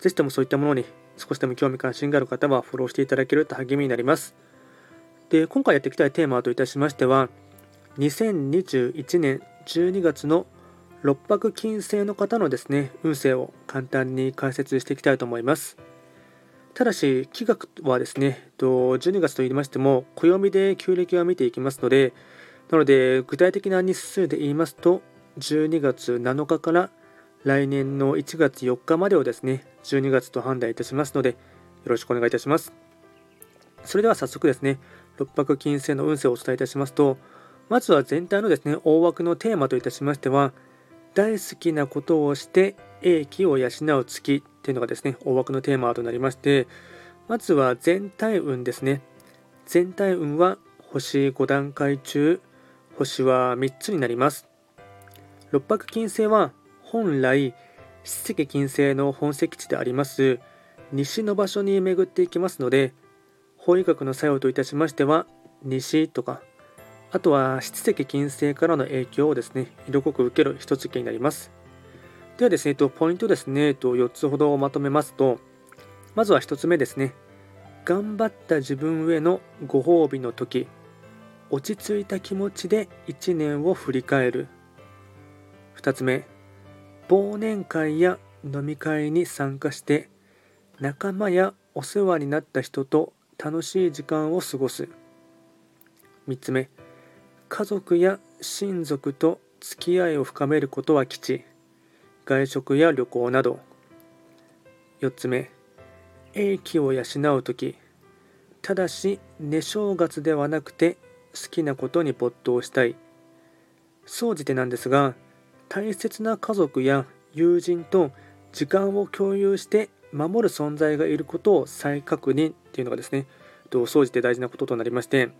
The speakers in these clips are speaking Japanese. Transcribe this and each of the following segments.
ぜひともそういったものに少しでも興味関心がある方はフォローしていただけると励みになります。で、今回やっていきたいテーマといたしましては、2021年12月の六白金星の方のですね、運勢を簡単に解説していきたいと思います。ただし、気学はですね、12月と言いましても、暦で旧暦は見ていきますので、なので、具体的な日数で言いますと、12月7日から来年の1月4日までをですね、12月と判断いたしますので、よろしくお願いいたします。それでは早速ですね、六白金星の運勢をお伝えいたしますと、まずは全体のですね、大枠のテーマといたしましては、大好きなことをして英気を養う月っていうのがですね、大枠のテーマとなりまして、まずは全体運ですね。全体運は星5段階中、星は3つになります。六白金星は本来七石金星の本石地であります西の場所に巡っていきますので法医学の作用といたしましては西とかあとは七石金星からの影響をですね色濃く受ける一月になります。ではですねポイントですね4つほどまとめますとまずは1つ目ですね。頑張った自分へのご褒美の時落ち着いた気持ちで1年を振り返る。2つ目忘年会や飲み会に参加して仲間やお世話になった人と楽しい時間を過ごす。3つ目家族や親族と付き合いを深めることは吉。外食や旅行など。4つ目英気を養う時。ただし寝正月ではなくて好きなことに没頭したい。総じてなんですが大切な家族や友人と時間を共有して守る存在がいることを再確認っていうのがですね、総じて大事なこととなりまして、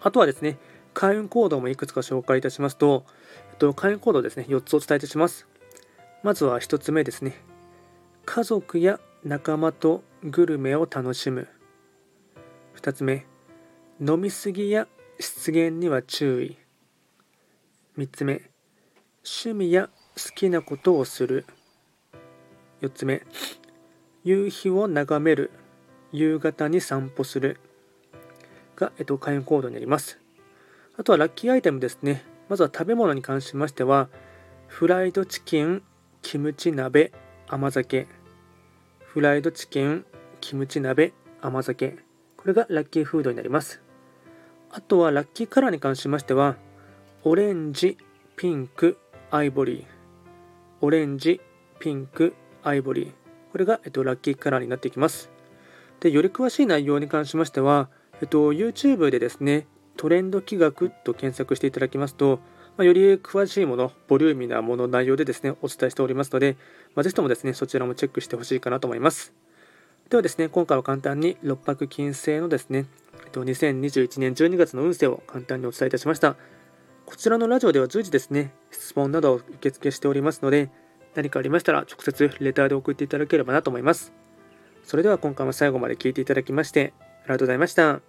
あとはですね、開運行動もいくつか紹介いたしますと、開運行動ですね、4つお伝えいたします。まずは1つ目ですね、家族や仲間とグルメを楽しむ。2つ目、飲みすぎや失言には注意。3つ目、趣味や好きなことをする。4つ目。夕日を眺める。夕方に散歩する。が、えっと、開運行動になります。あとはラッキーアイテムですね。まずは食べ物に関しましてはフライドチキンキムチ鍋甘酒。フライドチキンキムチ鍋甘酒。これがラッキーフードになります。あとはラッキーカラーに関しましてはオレンジピンクアイボリーオレンジピンクアイボリーこれが、えっと、ラッキーカラーになっていきますでより詳しい内容に関しましては、えっと、YouTube でですねトレンド企画と検索していただきますと、まあ、より詳しいもの、ボリューミーなもの、内容でですね、お伝えしておりますので、まあ、ぜひともですね、そちらもチェックしてほしいかなと思います。ではですね、今回は簡単に六白金星のですね、えっと2021年12月の運勢を簡単にお伝えいたしました。こちらのラジオでは随時ですね、質問などを受付しておりますので、何かありましたら直接レターで送っていただければなと思います。それでは今回も最後まで聴いていただきまして、ありがとうございました。